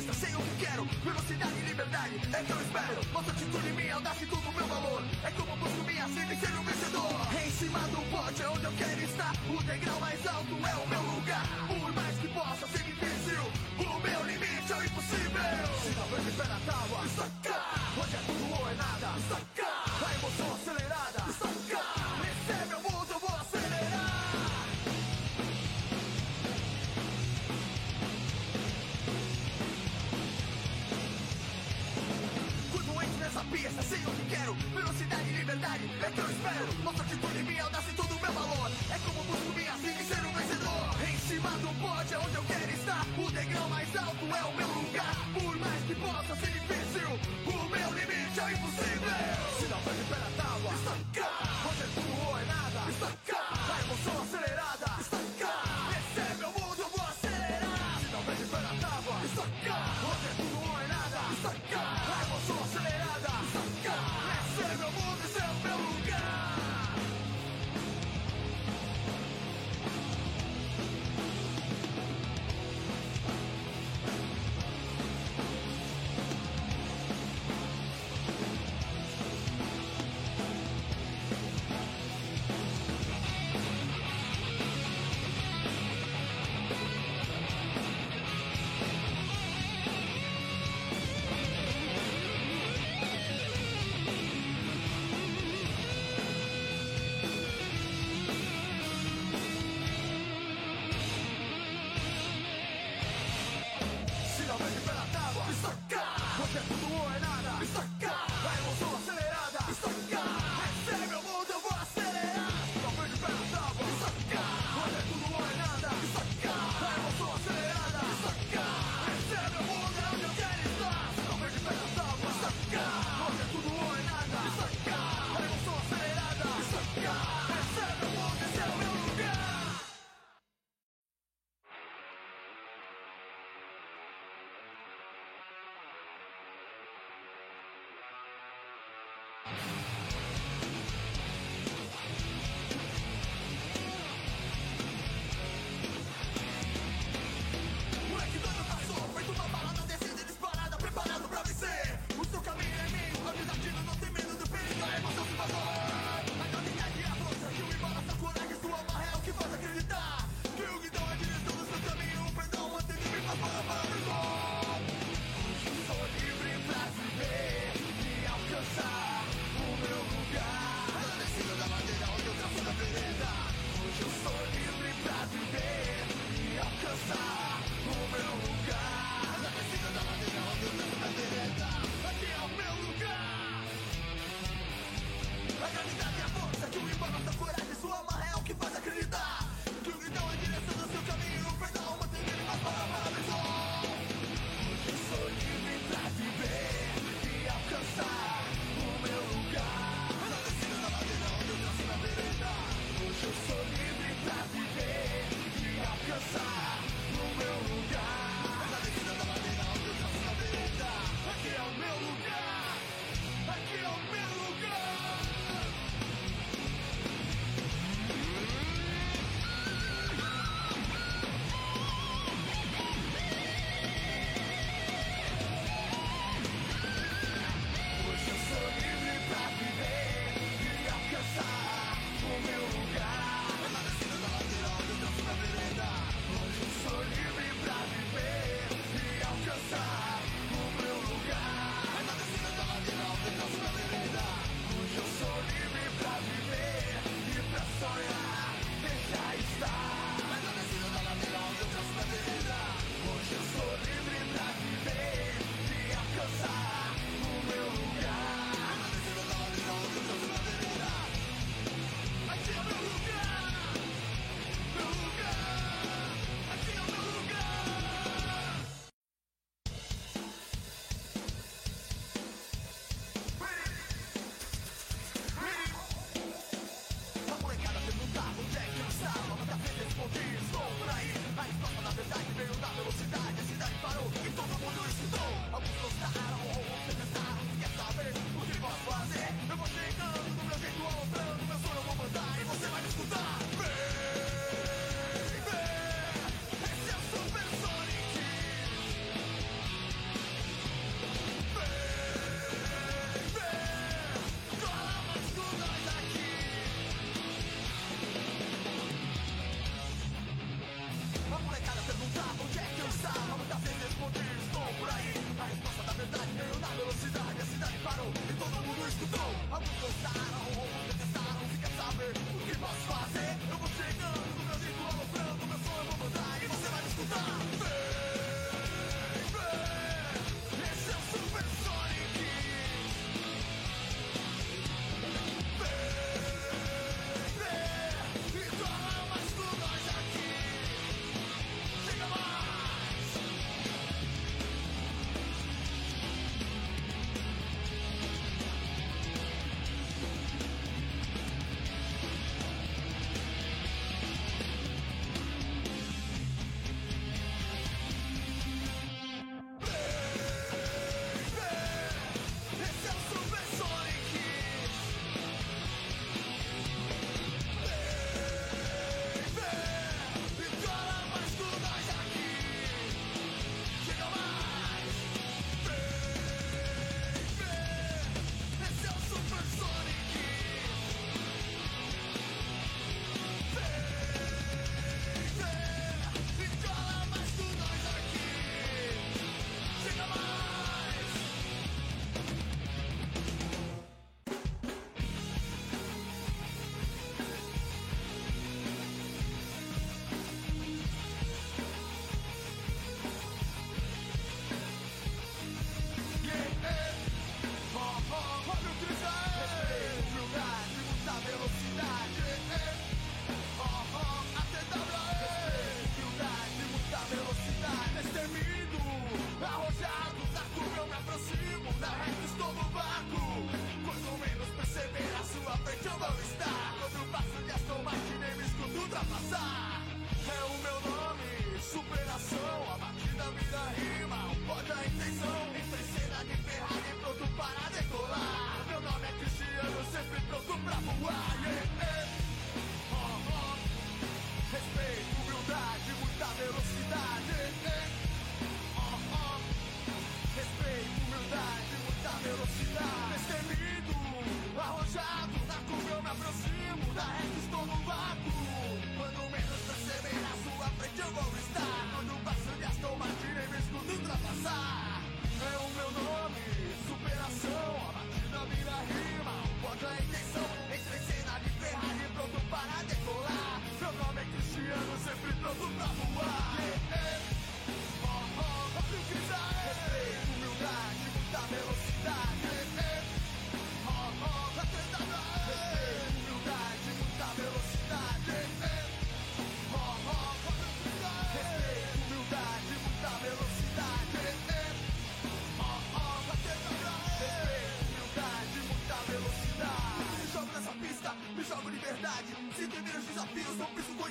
pista, sei o que quero. Velocidade e liberdade é que eu espero. Nossa atitude, minha audácia e tudo meu valor. É como busco minha sede e ser um vencedor. Em cima do pote é onde eu quero estar. O degrau mais alto é o meu lugar. Velocidade liberdade é que eu espero. Nossa atitude, minha audácia e todo o meu valor. É como busco minha vida e ser um vencedor. Em cima do pódio é onde eu quero estar. O degrau mais alto é o meu lugar. Por mais que possa ser difícil, o meu limite é o impossível. Se não vai na tábua, está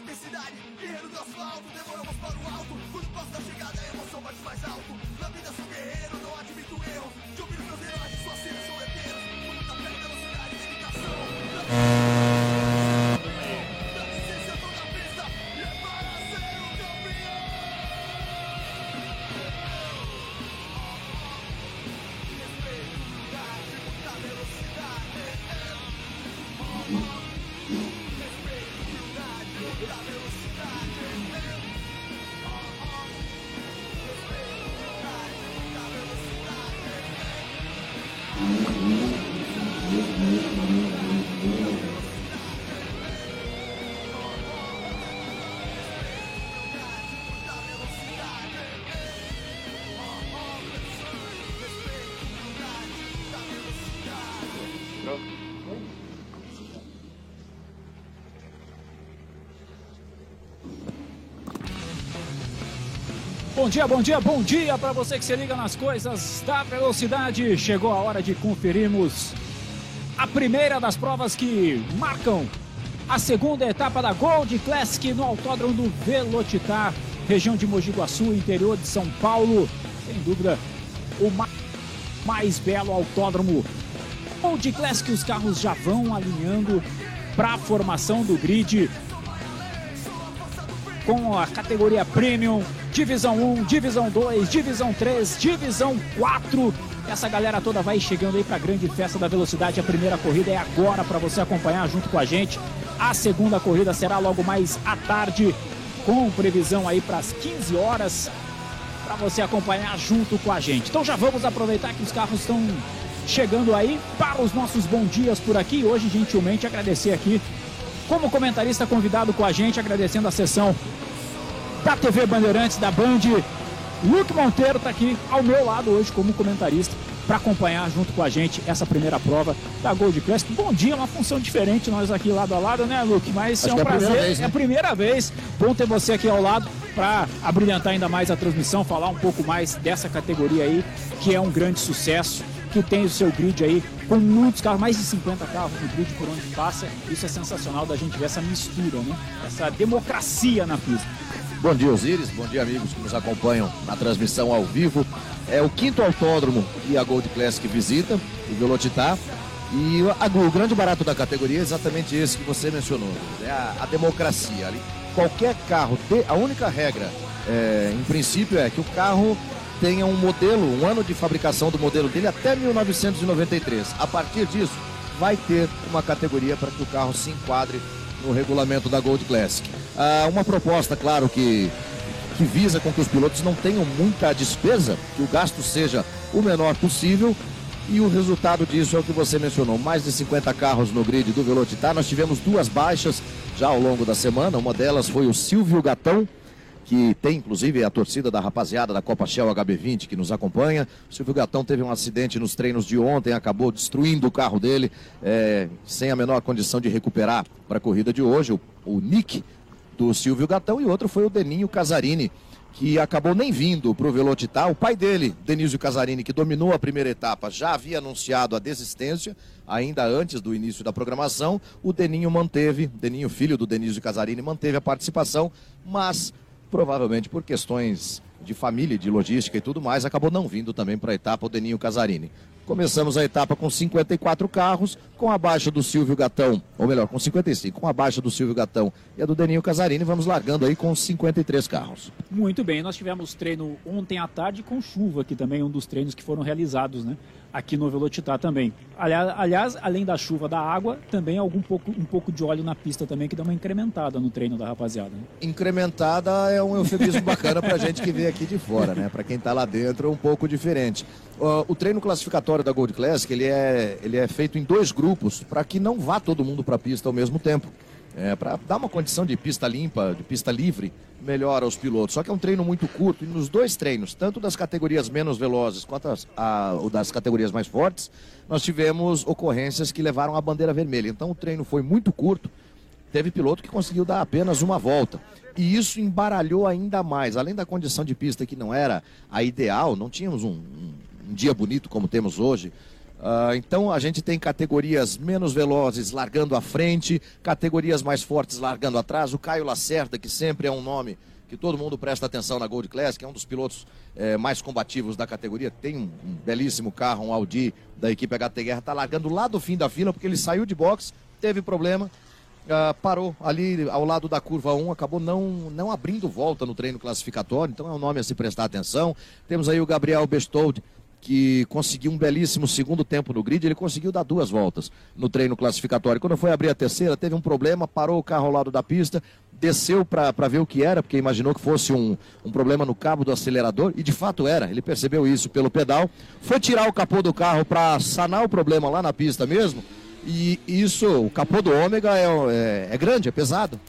intensidade. Guerreiro do asfalto, demoramos para o alto. Quando passo da chegada, Bom dia, bom dia, bom dia para você que se liga nas coisas da velocidade. Chegou a hora de conferirmos a primeira das provas que marcam a segunda etapa da Gold Classic no Autódromo do Velocitar, região de Mogi Guaçu, interior de São Paulo. Sem dúvida, o ma- mais belo autódromo Gold Classic. Os carros já vão alinhando para a formação do grid com a categoria Premium, Divisão 1, Divisão 2, Divisão 3, Divisão 4. Essa galera toda vai chegando aí para a grande festa da velocidade. A primeira corrida é agora para você acompanhar junto com a gente. A segunda corrida será logo mais à tarde, com previsão aí para as 15 horas, para você acompanhar junto com a gente. Então já vamos aproveitar que os carros estão chegando aí para os nossos bons dias por aqui. Hoje, gentilmente, agradecer aqui como comentarista convidado com a gente, agradecendo a sessão da TV Bandeirantes, da Band. Luke Monteiro está aqui ao meu lado hoje como comentarista para acompanhar junto com a gente essa primeira prova da Gold Classic. Bom dia, uma função diferente nós aqui lado a lado, né, Luke? Mas Acho é um é a prazer, primeira vez, né? é a primeira vez. Bom ter você aqui ao lado para abrilhantar ainda mais a transmissão, falar um pouco mais dessa categoria aí, que é um grande sucesso, que tem o seu grid aí com muitos carros, mais de 50 carros no grid por onde passa. Isso é sensacional da gente ver essa mistura, né? Essa democracia na pista. Bom dia, Osíris. Bom dia, amigos que nos acompanham na transmissão ao vivo. É o quinto autódromo que a Gold Classic visita, o Velocitar. E a- o grande barato da categoria é exatamente esse que você mencionou. É a, a democracia. Ali, qualquer carro, a única regra, é, em princípio, é que o carro tenha um modelo, um ano de fabricação do modelo dele até 1993. A partir disso, vai ter uma categoria para que o carro se enquadre no regulamento da Gold Classic. Ah, uma proposta, claro, que, que visa com que os pilotos não tenham muita despesa, que o gasto seja o menor possível. E o resultado disso é o que você mencionou: mais de 50 carros no grid do Velocitar. Nós tivemos duas baixas já ao longo da semana. Uma delas foi o Silvio Gatão, que tem inclusive a torcida da rapaziada da Copa Shell HB20 que nos acompanha. O Silvio Gatão teve um acidente nos treinos de ontem, acabou destruindo o carro dele, é, sem a menor condição de recuperar para a corrida de hoje. O, o Nick do Silvio Gatão e outro foi o Deninho Casarini, que acabou nem vindo para o Velocitar. O pai dele, Denísio Casarini, que dominou a primeira etapa, já havia anunciado a desistência, ainda antes do início da programação. O Deninho manteve, Deninho, filho do Denísio Casarini, manteve a participação, mas provavelmente por questões de família, de logística e tudo mais, acabou não vindo também para a etapa o Deninho Casarini. Começamos a etapa com 54 carros, com a baixa do Silvio Gatão, ou melhor, com 55, com a baixa do Silvio Gatão e a do Deninho Casarini, vamos largando aí com 53 carros. Muito bem, nós tivemos treino ontem à tarde com chuva, que também é um dos treinos que foram realizados, né? Aqui no Velocitar também. Aliás, além da chuva, da água, também algum pouco, um pouco de óleo na pista também, que dá uma incrementada no treino da rapaziada. né? Incrementada é um eufemismo bacana para gente que vê aqui de fora, né? Para quem está lá dentro é um pouco diferente. Ó, o treino classificatório da Gold Classic ele é, ele é feito em dois grupos para que não vá todo mundo para a pista ao mesmo tempo. É, para dar uma condição de pista limpa, de pista livre, melhor aos pilotos. Só que é um treino muito curto e nos dois treinos, tanto das categorias menos velozes quanto as, a, das categorias mais fortes, nós tivemos ocorrências que levaram a bandeira vermelha. Então o treino foi muito curto. Teve piloto que conseguiu dar apenas uma volta. E isso embaralhou ainda mais. Além da condição de pista que não era a ideal, não tínhamos um, um- um dia bonito como temos hoje. Uh, então a gente tem categorias menos velozes largando à frente, categorias mais fortes largando atrás. O Caio Lacerda, que sempre é um nome que todo mundo presta atenção na Gold Class, que é um dos pilotos é, mais combativos da categoria, tem um, um, belíssimo carro, um Audi da equipe HT Guerra, está largando lá do fim da fila, porque ele saiu de box, teve problema, uh, parou ali ao lado da curva 1, acabou não, não abrindo volta no treino classificatório, então é um nome a se prestar atenção. Temos aí o Gabriel Bestold, que conseguiu um belíssimo segundo tempo no grid, ele conseguiu dar duas voltas no treino classificatório. Quando foi abrir a terceira, teve um problema, parou o carro ao lado da pista, desceu para ver o que era, porque imaginou que fosse um, um problema no cabo do acelerador, e de fato era, ele percebeu isso pelo pedal, foi tirar o capô do carro para sanar o problema lá na pista mesmo, e isso, o capô do ômega é, é, é grande, é pesado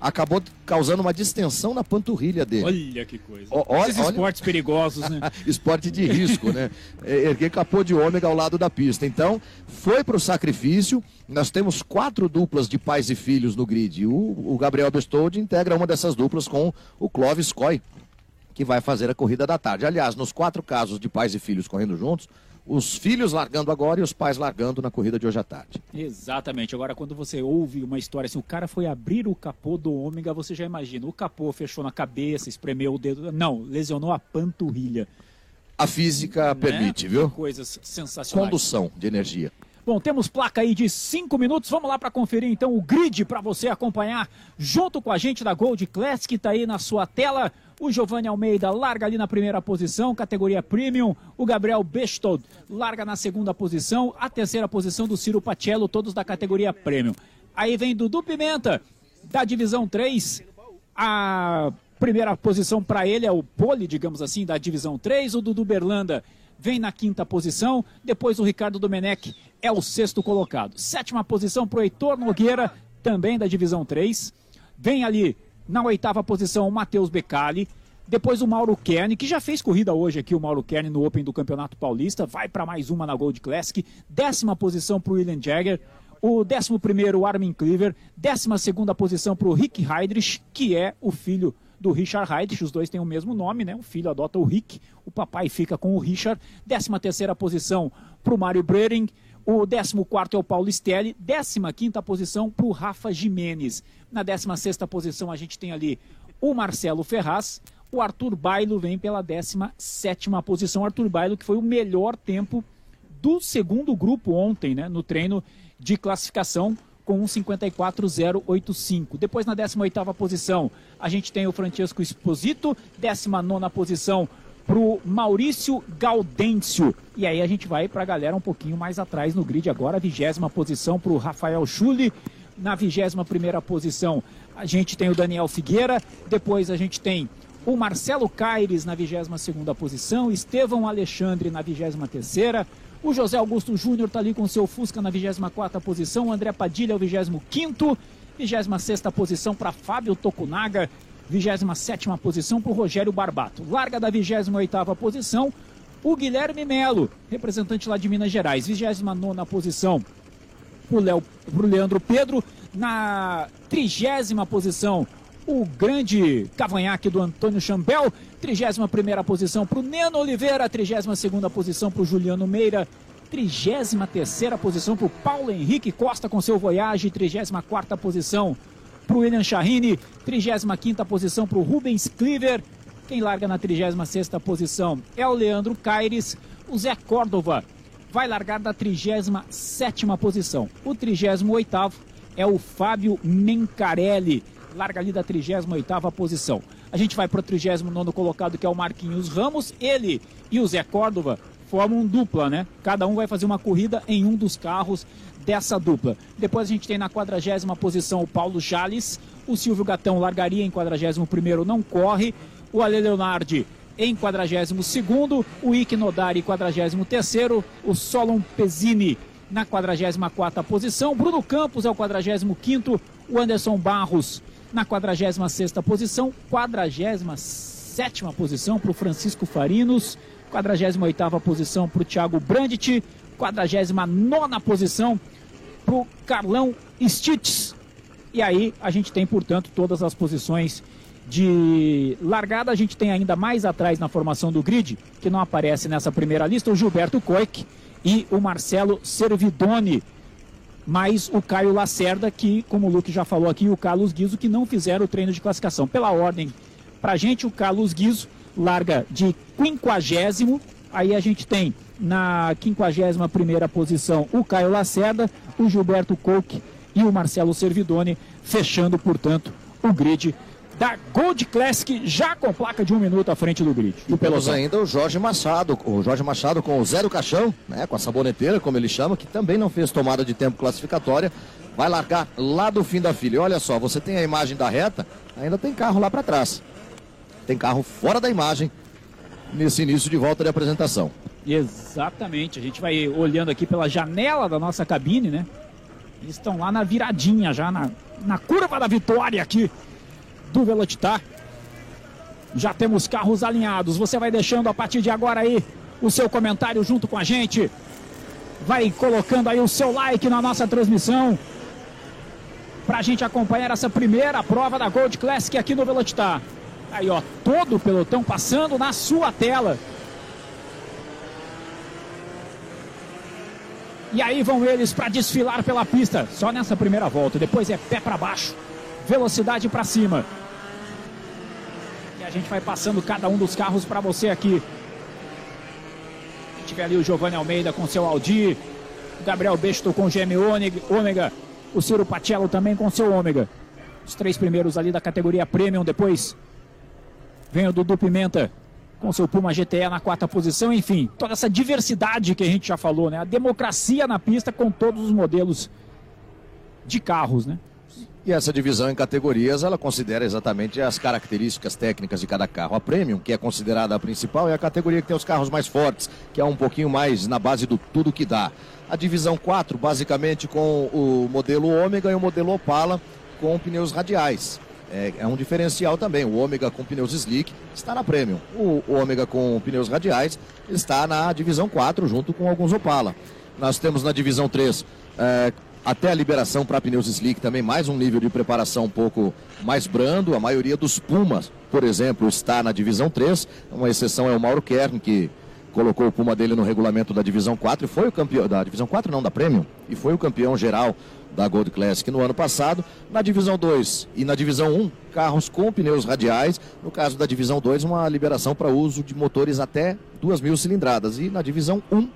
acabou causando uma distensão na panturrilha dele. Olha que coisa. O, olha, Esses esportes olha... perigosos, né? Esporte de risco, né? É, erguer capô de ômega ao lado da pista. Então, foi para o sacrifício. Nós temos quatro duplas de pais e filhos no grid. O, o Gabriel Bestold integra uma dessas duplas com o Clóvis Coy, que vai fazer a corrida da tarde. Aliás, nos quatro casos de pais e filhos correndo juntos, os filhos largando agora e os pais largando na corrida de hoje à tarde. Exatamente. Agora, quando você ouve uma história assim, o cara foi abrir o capô do ômega, você já imagina, o capô fechou na cabeça, espremeu o dedo. Não, lesionou a panturrilha. A física né? permite, viu? Coisas sensacionais. Condução de energia. Bom, temos placa aí de 5 minutos. Vamos lá para conferir então o grid para você acompanhar junto com a gente da Gold Classic, que está aí na sua tela. O Giovanni Almeida larga ali na primeira posição, categoria Premium. O Gabriel Bestod larga na segunda posição. A terceira posição do Ciro Pacello, todos da categoria Premium. Aí vem Dudu Pimenta, da divisão 3. A primeira posição para ele é o pole, digamos assim, da divisão 3. O Dudu Berlanda vem na quinta posição. Depois o Ricardo Domenech é o sexto colocado. Sétima posição para o Heitor Nogueira, também da divisão 3. Vem ali na oitava posição, o Matheus Becali. Depois o Mauro Kern, que já fez corrida hoje aqui, o Mauro Kern no Open do Campeonato Paulista. Vai para mais uma na Gold Classic. Décima posição para o William Jagger. O décimo primeiro, Armin Cleaver. Décima segunda posição para o Rick Heidrich, que é o filho do Richard Heidrich. Os dois têm o mesmo nome, né? O filho adota o Rick, o papai fica com o Richard. Décima terceira posição para o Mário Brering. O 14 é o Paulo Stelli, 15 posição para o Rafa Jimenez. Na 16 posição a gente tem ali o Marcelo Ferraz. O Arthur Bailo vem pela 17 posição. Arthur Bailo que foi o melhor tempo do segundo grupo ontem, né, no treino de classificação com 1,54,085. Depois na 18ª posição a gente tem o Francesco Esposito, 19ª posição para o Maurício Gaudêncio. E aí a gente vai para a galera um pouquinho mais atrás no grid agora, vigésima posição para o Rafael Schulli. Na vigésima primeira posição a gente tem o Daniel Figueira, depois a gente tem o Marcelo Caires na vigésima segunda posição, Estevão Alexandre na vigésima terceira, o José Augusto Júnior está ali com seu Fusca na 24 posição, o André Padilha é o 25 26 posição para Fábio Tokunaga, 27 posição para o Rogério Barbato. Larga da 28 posição o Guilherme Melo, representante lá de Minas Gerais. 29 posição para o Leandro Pedro. Na 30 posição, o grande cavanhaque do Antônio Chambel. 31 posição para o Neno Oliveira. 32 posição para o Juliano Meira. 33 posição para o Paulo Henrique Costa com seu Voyage. 34 posição para o William Chahine, 35 posição para o Rubens Cleaver. Quem larga na 36 posição é o Leandro Caires. O Zé Córdova vai largar da 37 posição. O 38 é o Fábio Mencarelli, larga ali da 38 posição. A gente vai para o 39 colocado, que é o Marquinhos Ramos. Ele e o Zé Córdova formam dupla, né? Cada um vai fazer uma corrida em um dos carros dessa dupla. Depois a gente tem na quadragésima posição o Paulo Jales, o Silvio Gatão largaria em quadragésimo primeiro, não corre, o Ale Leonardi em quadragésimo segundo, o Ike Nodari quadragésimo terceiro, o Solon Pezzini na quadragésima quarta posição, Bruno Campos é o quadragésimo quinto, o Anderson Barros na quadragésima sexta posição, quadragésima sétima posição para o Francisco Farinos, quadragésima oitava posição para o Thiago Brandt, quadragésima nona posição para o Carlão Stitz. E aí a gente tem, portanto, todas as posições de largada. A gente tem ainda mais atrás na formação do grid, que não aparece nessa primeira lista, o Gilberto Koik. e o Marcelo Servidoni. Mais o Caio Lacerda, que, como o Luke já falou aqui, e o Carlos Guizo, que não fizeram o treino de classificação. Pela ordem, pra gente, o Carlos Guizo larga de quinquagésimo. Aí a gente tem na 51 primeira posição o Caio Lacerda, o Gilberto Coque e o Marcelo Servidoni, fechando, portanto, o grid da Gold Classic, já com placa de um minuto à frente do grid. E temos ainda o Jorge Machado, o Jorge Machado com o zero caixão, né, com a saboneteira, como ele chama, que também não fez tomada de tempo classificatória, vai largar lá do fim da fila. E olha só, você tem a imagem da reta, ainda tem carro lá para trás. Tem carro fora da imagem nesse início de volta de apresentação. Exatamente, a gente vai olhando aqui pela janela da nossa cabine, né? Estão lá na viradinha, já na, na curva da vitória aqui do Velocitar. Já temos carros alinhados. Você vai deixando a partir de agora aí o seu comentário junto com a gente. Vai colocando aí o seu like na nossa transmissão. Para a gente acompanhar essa primeira prova da Gold Classic aqui no Velocitar. Aí, ó, todo o pelotão passando na sua tela. E aí vão eles para desfilar pela pista, só nessa primeira volta. Depois é pé para baixo, velocidade para cima. E a gente vai passando cada um dos carros para você aqui. Vê ali o Giovanni Almeida com seu Audi, o Gabriel Besto com o GM Ômega, o Ciro Pacello também com seu Ômega. Os três primeiros ali da categoria Premium, depois vem o Dudu Pimenta com seu Puma GTE na quarta posição, enfim, toda essa diversidade que a gente já falou, né? A democracia na pista com todos os modelos de carros, né? E essa divisão em categorias, ela considera exatamente as características técnicas de cada carro. A Premium, que é considerada a principal, é a categoria que tem os carros mais fortes, que é um pouquinho mais na base do tudo que dá. A divisão 4, basicamente com o modelo Ômega e o modelo Opala, com pneus radiais é, é, um diferencial também. O Ômega com pneus slick está na Premium. O, Ômega com pneus radiais está na divisão 4, junto com alguns Opala. Nós temos na divisão 3 é, até a liberação para pneus slick também mais um nível de preparação um pouco mais brando. A maioria dos Pumas, por exemplo, está na divisão 3. Uma exceção é o Mauro Kern, que colocou o Puma dele no regulamento da divisão 4 e foi o campeão da divisão 4 não da Premium e foi o campeão geral da Gold Classic no ano passado. Na divisão 2 e na divisão 1, carros com pneus radiais. No caso da divisão 2, uma liberação para uso de motores até 2.000 cilindradas. E na divisão 1,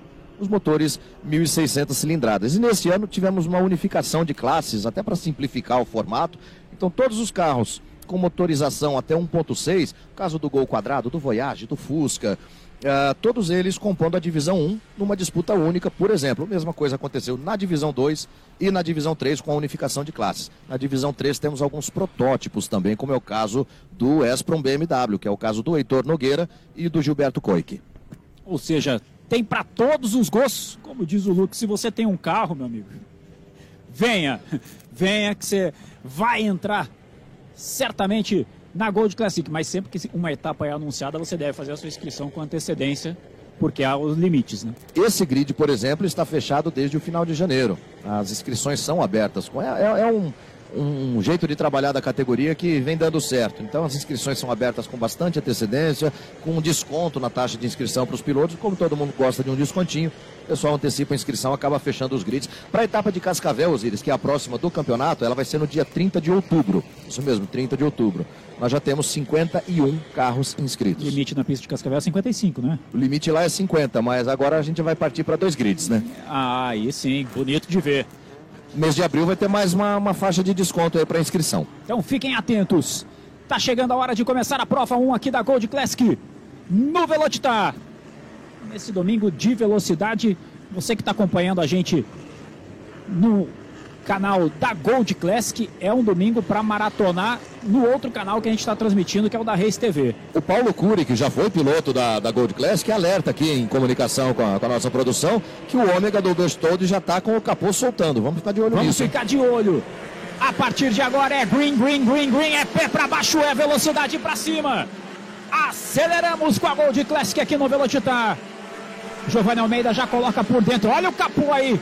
os motores 1.600 cilindradas. E nesse ano tivemos uma unificação de classes, até para simplificar o formato. Então todos os carros com motorização até 1.6, caso do Gol Quadrado, do Voyage, do Fusca, Uh, todos eles compondo a divisão 1 numa disputa única, por exemplo. A mesma coisa aconteceu na divisão 2 e na divisão 3 com a unificação de classes. Na divisão 3 temos alguns protótipos também, como é o caso do Espron BMW, que é o caso do Heitor Nogueira e do Gilberto Coique. Ou seja, tem para todos os gostos, como diz o Luke, se você tem um carro, meu amigo, venha, venha que você vai entrar certamente na Gold Classic, mas sempre que uma etapa é anunciada, você deve fazer a sua inscrição com antecedência, porque há os limites, né? Esse grid, por exemplo, está fechado desde o final de janeiro. As inscrições são abertas. É, é, é um, um jeito de trabalhar da categoria que vem dando certo. Então as inscrições são abertas com bastante antecedência, com um desconto na taxa de inscrição para os pilotos, como todo mundo gosta de um descontinho. O pessoal antecipa a inscrição, acaba fechando os grids. Para a etapa de Cascavel, Osiris, que é a próxima do campeonato, ela vai ser no dia 30 de outubro. Isso mesmo, 30 de outubro. Nós já temos 51 carros inscritos. O limite na pista de Cascavel é 55, né? O limite lá é 50, mas agora a gente vai partir para dois grids, né? Ah, aí sim, bonito de ver mês de abril vai ter mais uma, uma faixa de desconto aí para inscrição. Então fiquem atentos. Tá chegando a hora de começar a prova 1 aqui da Gold Classic no Velocitar. Nesse domingo de velocidade, você que está acompanhando a gente no canal da Gold Classic. É um domingo para maratonar no outro canal que a gente está transmitindo, que é o da Reis TV. O Paulo Cury, que já foi piloto da, da Gold Classic, alerta aqui em comunicação com a, com a nossa produção que o ômega do todo já está com o capô soltando. Vamos ficar de olho Vamos nisso. Vamos ficar de olho. A partir de agora é green, green, green, green, é pé para baixo, é velocidade para cima. Aceleramos com a Gold Classic aqui no Velocitar. Giovanni Almeida já coloca por dentro. Olha o capô aí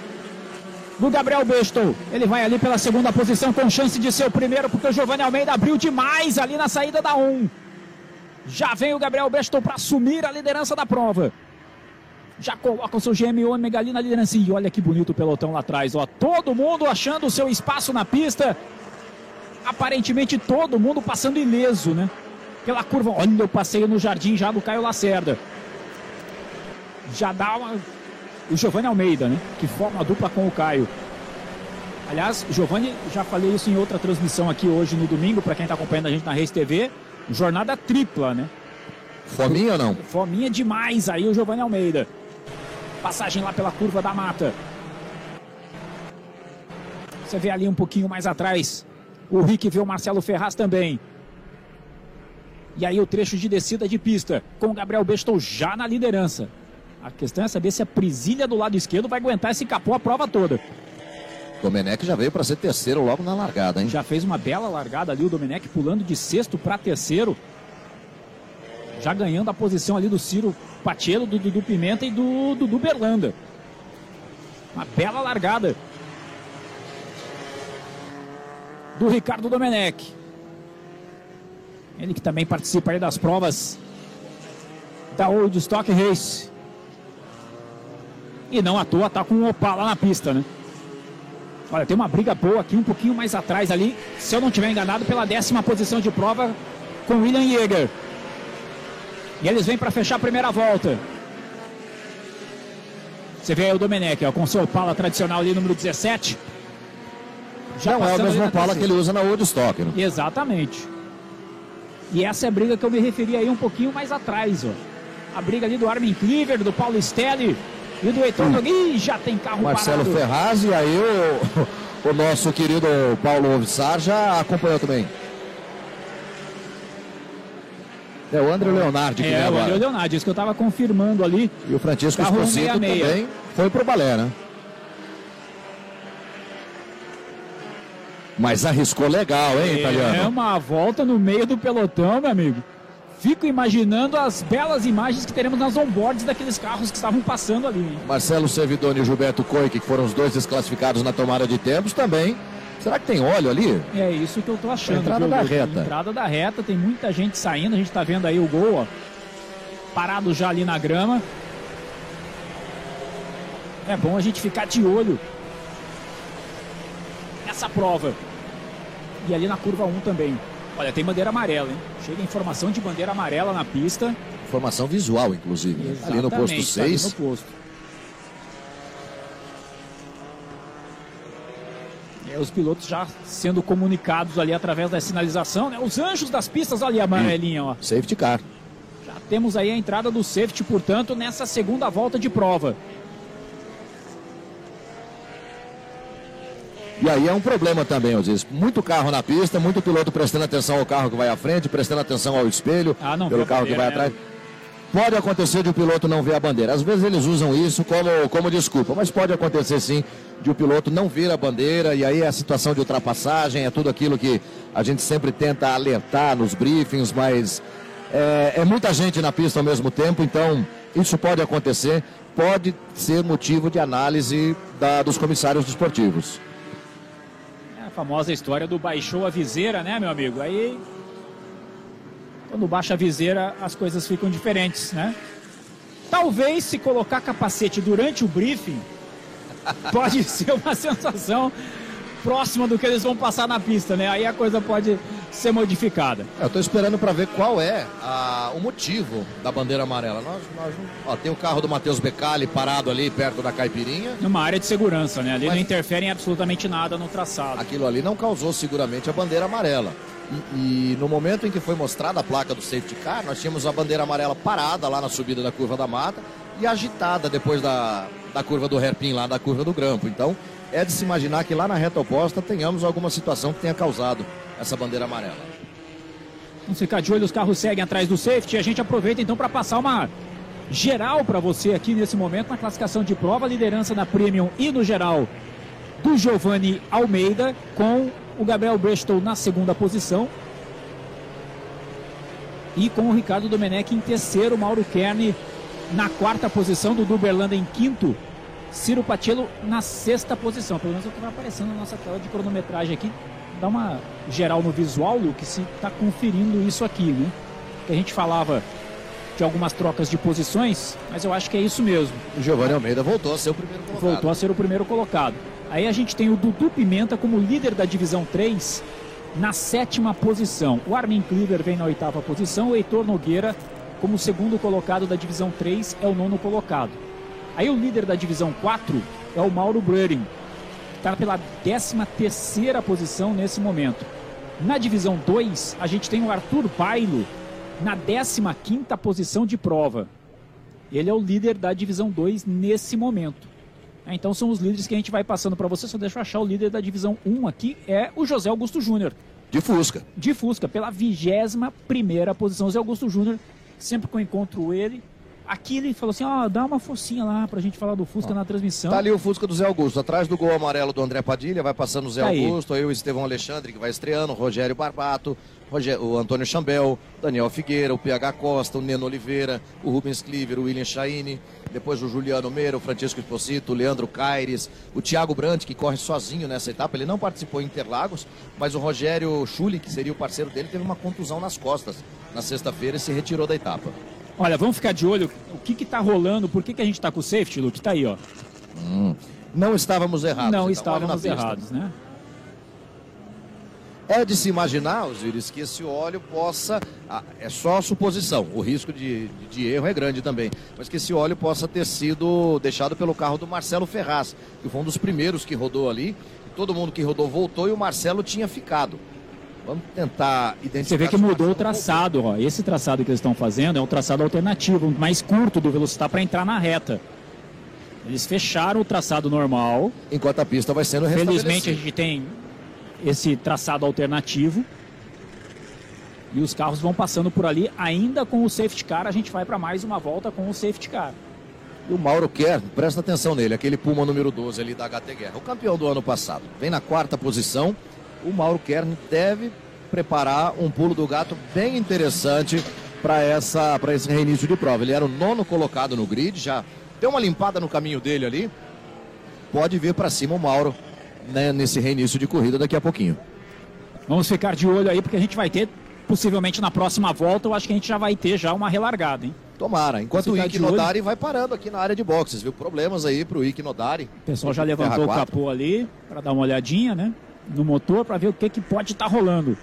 do Gabriel Bestou. Ele vai ali pela segunda posição com chance de ser o primeiro, porque o Giovanni Almeida abriu demais ali na saída da 1. Já vem o Gabriel Bestou para assumir a liderança da prova. já coloca o seu GM Ômega ali na liderança. E olha que bonito o pelotão lá atrás, ó. Todo mundo achando o seu espaço na pista. Aparentemente todo mundo passando ileso, né? Pela curva. Olha o passeio no jardim já do Caio Lacerda. Já dá uma... o Giovanni Almeida, né? Que forma a dupla com o Caio. Aliás, Giovanni, já falei isso em outra transmissão aqui hoje no domingo, para quem está acompanhando a gente na Race TV. Jornada tripla, né? Fominha ou não? Fominha demais aí o Giovanni Almeida. Passagem lá pela curva da mata. Você vê ali um pouquinho mais atrás. O Rick vê o Marcelo Ferraz também. E aí o trecho de descida de pista, com o Gabriel Bestou já na liderança. A questão é saber se a Prisilha do lado esquerdo vai aguentar esse capô a prova toda. Domenech já veio para ser terceiro logo na largada, hein? Já fez uma bela largada ali o Domenech pulando de sexto para terceiro. Já ganhando a posição ali do Ciro Patiello, do Dudu Pimenta e do Dudu Berlanda. Uma bela largada. Do Ricardo Domenech. Ele que também participa aí das provas da Old Stock Race. E não à toa tá com o Opala na pista, né? Olha, tem uma briga boa aqui, um pouquinho mais atrás ali, se eu não estiver enganado, pela décima posição de prova com William Jäger. E eles vêm para fechar a primeira volta. Você vê aí o Domenech, ó, com seu Opala tradicional ali, número 17. Já não é o mesmo Opala que ele usa na Woodstock, né? Exatamente. E essa é a briga que eu me referi aí um pouquinho mais atrás, ó. A briga ali do Armin Cleaver, do Paulo Stelli e do Heitor hum. Ih, já tem carro Marcelo parado. Ferraz e aí o, o nosso querido Paulo Ovissar já acompanhou também. É o André Leonardi que É, o André Leonardi, isso que eu estava confirmando ali. E o Francisco Esposito também foi pro balé, né? Mas arriscou legal, hein, é, italiano? É uma volta no meio do pelotão, meu amigo. Fico imaginando as belas imagens que teremos nas onboards daqueles carros que estavam passando ali. Hein? Marcelo Servidoni e Gilberto Coic, que foram os dois desclassificados na tomada de tempos, também Será que tem óleo ali? É isso que eu tô achando. Entrada da reta. Entrada da reta, tem muita gente saindo. A gente tá vendo aí o gol, ó. Parado já ali na grama. É bom a gente ficar de olho nessa prova. E ali na curva 1 também. Olha, tem bandeira amarela, hein? Chega informação de bandeira amarela na pista. Informação visual, inclusive. Né? Ali no posto 6. Tá ali no posto. É, os pilotos já sendo comunicados ali através da sinalização, né? Os anjos das pistas ali, amarelinha, ó. Safety car. Já temos aí a entrada do safety, portanto, nessa segunda volta de prova. E aí é um problema também, às vezes. Muito carro na pista, muito piloto prestando atenção ao carro que vai à frente, prestando atenção ao espelho, ah, pelo carro que vai né? atrás. Pode acontecer de o piloto não ver a bandeira. Às vezes eles usam isso como, como desculpa, mas pode acontecer sim de o piloto não ver a bandeira e aí é a situação de ultrapassagem, é tudo aquilo que a gente sempre tenta alertar nos briefings, mas é, é muita gente na pista ao mesmo tempo, então isso pode acontecer, pode ser motivo de análise da, dos comissários desportivos. A famosa história do baixou a viseira, né, meu amigo? Aí quando baixa a viseira, as coisas ficam diferentes, né? Talvez se colocar capacete durante o briefing, pode ser uma sensação próxima do que eles vão passar na pista, né? Aí a coisa pode ser modificada. Eu estou esperando para ver qual é a, o motivo da bandeira amarela. Nós, nós, ó, tem o carro do Matheus Becali parado ali perto da Caipirinha. Numa área de segurança, né? Ali Mas... não interfere em absolutamente nada no traçado. Aquilo ali não causou seguramente a bandeira amarela. E, e, no momento em que foi mostrada a placa do safety car, nós tínhamos a bandeira amarela parada lá na subida da curva da mata e agitada depois da, da curva do hairpin, lá da curva do grampo. Então, é de se imaginar que lá na reta oposta tenhamos alguma situação que tenha causado essa bandeira amarela. Vamos ficar de olho, os carros seguem atrás do safety. A gente aproveita então para passar uma geral para você aqui nesse momento na classificação de prova, liderança na Premium e no geral do Giovanni Almeida com o Gabriel Bristol na segunda posição. E com o Ricardo Domenech em terceiro, Mauro Kern na quarta posição, Dudu Berlanda em quinto, Ciro Patiello na sexta posição. Pelo menos é o que vai aparecendo na nossa tela de cronometragem aqui. Dá uma geral no visual, Luke, se está conferindo isso aqui, né? Que a gente falava ter algumas trocas de posições, mas eu acho que é isso mesmo. O Giovanni Almeida voltou a ser o primeiro colocado. Voltou a ser o primeiro colocado. Aí a gente tem o Dudu Pimenta como líder da divisão 3 na sétima posição. O Armin Cleaver vem na oitava posição, o Heitor Nogueira como segundo colocado da divisão 3 é o nono colocado. Aí o líder da divisão 4 é o Mauro Breuring, que está pela décima terceira posição nesse momento. Na divisão 2, a gente tem o Arthur Bailo na 15 posição de prova. Ele é o líder da divisão 2 nesse momento. É, então são os líderes que a gente vai passando para você. Só deixa eu achar o líder da divisão 1 aqui, é o José Augusto Júnior. De Fusca. De Fusca, pela vigésima primeira posição. José Augusto Júnior, sempre que eu encontro ele, aqui ele falou assim, ó, dá uma focinha lá pra gente falar do Fusca na transmissão. Tá ali o Fusca do Zé Augusto, atrás do gol amarelo do André Padilha, vai passando o Zé Tá aí. Augusto, aí o Estevão Alexandre que vai estreando, o Rogério Barbato, o Antônio Chambel, Daniel Figueira, o PH Costa, o Neno Oliveira, o Rubens Cliver, o William Chaine, depois o Juliano Meira, o Francisco Esposito, o Leandro Caires, o Thiago Brandt, que corre sozinho nessa etapa, ele não participou em Interlagos, mas o Rogério Schulli, que seria o parceiro dele, teve uma contusão nas costas na sexta-feira e se retirou da etapa. Olha, vamos ficar de olho o que que tá rolando, por que que a gente tá com o safety, Luke? Tá aí, ó. Não estávamos errados. Não então, estávamos pista. errados, né? É de se imaginar, Osiris, que esse óleo possa. ah, é só suposição, o risco de, de- de erro é grande também. Mas que esse óleo possa ter sido deixado pelo carro do Marcelo Ferraz, que foi um dos primeiros que rodou ali. Todo mundo que rodou voltou e o Marcelo tinha ficado. Vamos tentar identificar. Você vê que mudou o traçado, ó. Esse traçado que eles estão fazendo é um traçado alternativo, mais curto do Velocitar para entrar na reta. Eles fecharam o traçado normal. Enquanto a pista vai sendo Felizmente a gente tem esse traçado alternativo. E os carros vão passando por ali, ainda com o safety car, a gente vai para mais uma volta com o safety car. E o Mauro Kern, presta atenção nele, aquele Puma número 12 ali da HT Guerra, o campeão do ano passado. Vem na quarta posição. O Mauro Kern deve preparar um pulo do gato bem interessante para essa para esse reinício de prova. Ele era o nono colocado no grid, já deu uma limpada no caminho dele ali. Pode vir para cima o Mauro né, nesse reinício de corrida daqui a pouquinho. Vamos ficar de olho aí, porque a gente vai ter, possivelmente na próxima volta, eu acho que a gente já vai ter já uma relargada, hein? Tomara. Enquanto o Ike de olho. Nodari vai parando aqui na área de boxes, viu? Problemas aí pro Ike Nodari. O pessoal já levantou o capô ali para dar uma olhadinha, né? No motor para ver o que, que pode estar rolando.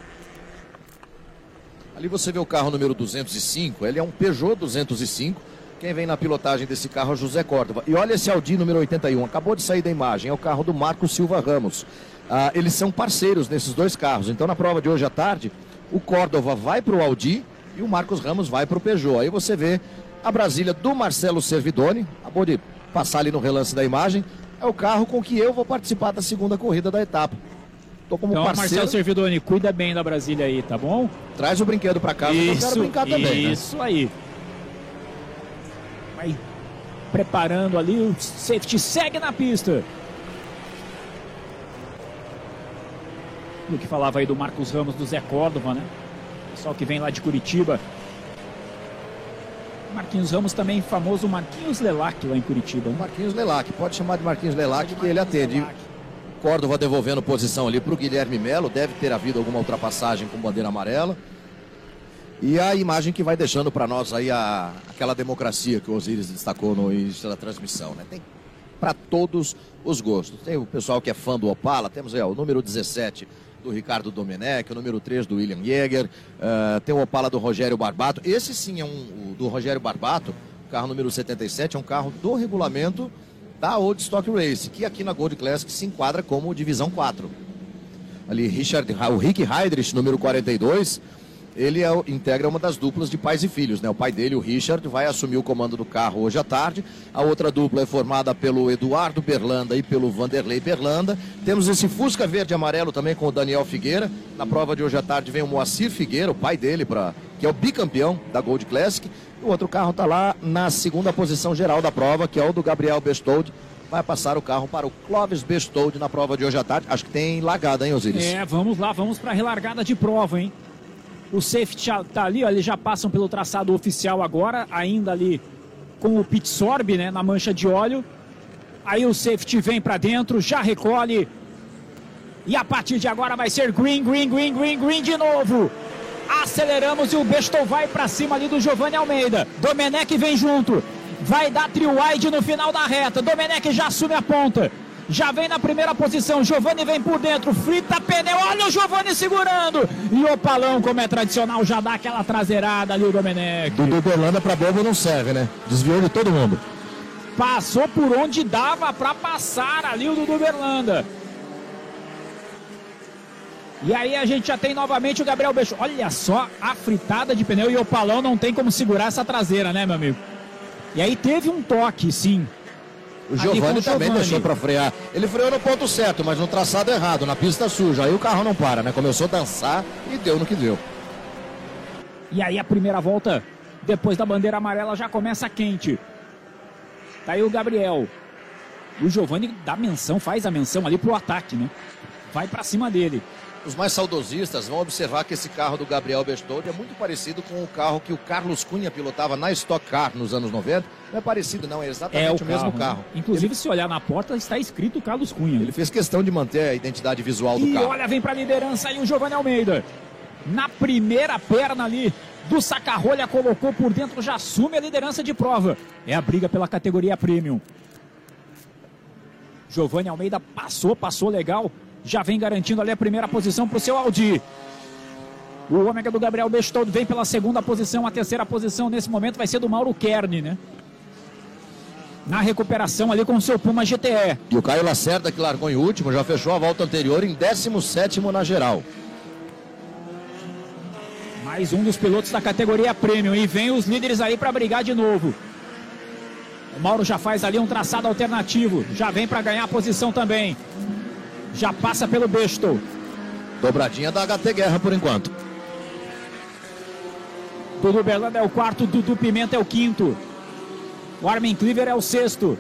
Ali você vê o carro número 205, ele é um Peugeot 205. Quem vem na pilotagem desse carro é José Córdova. E olha esse Audi número 81, acabou de sair da imagem, é o carro do Marco Silva Ramos. Ah, eles são parceiros nesses dois carros. Então na prova de hoje à tarde, o Córdova vai para o Audi e o Marcos Ramos vai para o Peugeot. Aí você vê a Brasília do Marcelo Servidoni, acabou de passar ali no relance da imagem, é o carro com que eu vou participar da segunda corrida da etapa. Tô como Então, parceiro, Marcelo Servidoni, cuida bem da Brasília aí, tá bom? traz o brinquedo para casa, que eu quero brincar também. né? Isso aí. Vai preparando ali, o safety segue na pista. O que falava aí do Marcos Ramos, do Zé Córdova, né? Pessoal que vem lá de Curitiba. Marquinhos Ramos também famoso Marquinhos Lelac lá em Curitiba. Né? Marquinhos Lelac, pode chamar de Marquinhos Lelac que ele atende. Córdova devolvendo posição ali para o Guilherme Melo, deve ter havido alguma ultrapassagem com bandeira amarela. E a imagem que vai deixando para nós aí a, aquela democracia que o Osiris destacou no início da transmissão, né? Tem para todos os gostos. Tem o pessoal que é fã do Opala, temos aí ó, o número 17 do Ricardo Domenech, o número 3 do William Jäger, eh, tem o Opala do Rogério Barbato. Esse sim é um do Rogério Barbato, carro número 77, é um carro do regulamento da Old Stock Race, que aqui na Gold Classic se enquadra como divisão 4. Ali, Richard, o Rick Heidrich, número 42, ele é, integra uma das duplas de pais e filhos, né? O pai dele, o Richard, vai assumir o comando do carro hoje à tarde. A outra dupla é formada pelo Eduardo Berlanda e pelo Vanderlei Berlanda. Temos esse Fusca verde amarelo também com o Daniel Figueira. Na prova de hoje à tarde vem o Moacir Figueira, o pai dele, pra, que é o bicampeão da Gold Classic. E o outro carro está lá na segunda posição geral da prova, que é o do Gabriel Bestold. Vai passar o carro para o Clóvis Bestold na prova de hoje à tarde. Acho que tem lagada, hein, Osiris? É, vamos lá, vamos para a relargada de prova, hein? O safety tá ali, ó, eles já passam pelo traçado oficial agora, ainda ali com o pit sorb, né, na mancha de óleo. Aí o safety vem para dentro, já recolhe. E a partir de agora vai ser green, green, green, green, green de novo. Aceleramos e o Bestou vai para cima ali do Giovanni Almeida. Domenech vem junto. Vai dar trio wide no final da reta. Domenech já assume a ponta. Já vem na primeira posição. Giovanni vem por dentro. Frita pneu. Olha o Giovanni segurando. E o Palão, como é tradicional, já dá aquela traseirada ali o Domenech. Dudu Berlanda pra bobo não serve, né? Desviou de todo mundo. Passou por onde dava para passar ali o Dudu Berlanda. E aí a gente já tem novamente o Gabriel Beixo. Olha só a fritada de pneu e o Palão não tem como segurar essa traseira, né, meu amigo? E aí teve um toque, sim. O Giovanni também deixou para frear. Ele freou no ponto certo, mas no traçado errado, na pista suja. Aí o carro não para, né? Começou a dançar e deu no que deu. E aí a primeira volta, depois da bandeira amarela, já começa quente. Tá aí o Gabriel. O Giovanni dá menção, faz a menção ali pro ataque, né? Vai para cima dele. Os mais saudosistas vão observar que esse carro do Gabriel Bestoldi é muito parecido com o carro que o Carlos Cunha pilotava na Stock Car nos anos 90. Não é parecido, não, é exatamente é o, o carro, mesmo carro. Né? Inclusive, Ele... se olhar na porta, está escrito Carlos Cunha. Ele fez questão de manter a identidade visual do e carro. E olha, vem para a liderança aí o Giovanni Almeida. Na primeira perna ali do Sacarrolha, colocou por dentro, já assume a liderança de prova. É a briga pela categoria Premium. Giovanni Almeida passou, passou legal já vem garantindo ali a primeira posição para o seu Audi. O ômega do Gabriel Bestoldo vem pela segunda posição, a terceira posição nesse momento vai ser do Mauro Kern, né? Na recuperação ali com o seu Puma GTE. E o Caio Lacerda, que largou em último, já fechou a volta anterior em 17 na geral. Mais um dos pilotos da categoria Premium. E vem os líderes aí para brigar de novo. O Mauro já faz ali um traçado alternativo. Já vem para ganhar a posição também já passa pelo Besto. Dobradinha da HT Guerra por enquanto. Dudu Berlanda é o quarto, Dudu Pimenta é o quinto. O Armin Cleaver é o sexto.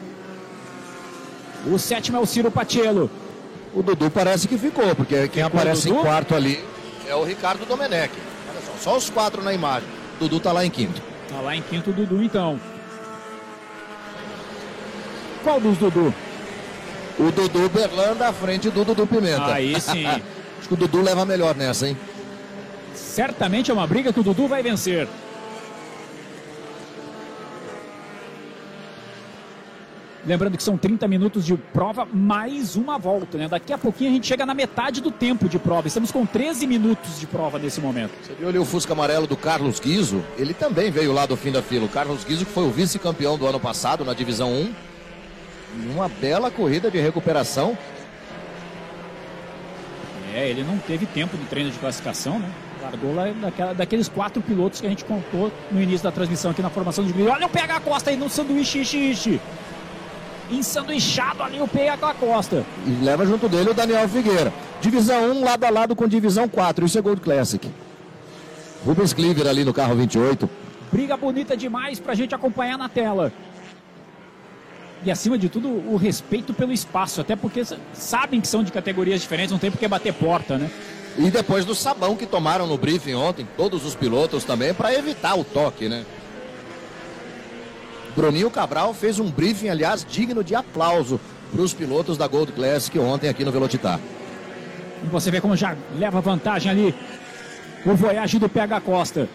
O sétimo é o Ciro Patiello. O Dudu parece que ficou, porque quem ficou aparece em quarto ali é o Ricardo Domenech. Olha só, só os quatro na imagem. Dudu tá lá em quinto. Tá lá em quinto o Dudu então. Qual dos Dudu? O Dudu Berlanda à frente do Dudu Pimenta. Aí sim. Acho que o Dudu leva melhor nessa, hein? Certamente é uma briga que o Dudu vai vencer. Lembrando que são 30 minutos de prova, mais uma volta, né? Daqui a pouquinho a gente chega na metade do tempo de prova. Estamos com 13 minutos de prova nesse momento. Você viu ali o Fusca amarelo do Carlos Guizo? Ele também veio lá do fim da fila. O Carlos Guizo, que foi o vice-campeão do ano passado na divisão 1 uma bela corrida de recuperação. É, ele não teve tempo de treino de classificação, né? Largou lá daquela, daqueles quatro pilotos que a gente contou no início da transmissão aqui na formação de grid. Olha o PH Costa aí no sanduíche, ixi, ixi. Ensanduichado ali o PH Costa. E leva junto dele o Daniel Figueira. Divisão 1 lado a lado com divisão 4. Isso é Gold Classic. Rubens Cleaver ali no carro 28. Briga bonita demais pra gente acompanhar na tela e acima de tudo o respeito pelo espaço, até porque sabem que são de categorias diferentes, não tem por que bater porta, né? E depois do sabão que tomaram no briefing ontem, todos os pilotos também, para evitar o toque, né? Bruninho Cabral fez um briefing, aliás, digno de aplauso para os pilotos da Gold Classic ontem aqui no Velocitar. Você vê como já leva vantagem ali o Voyage do PH Costa.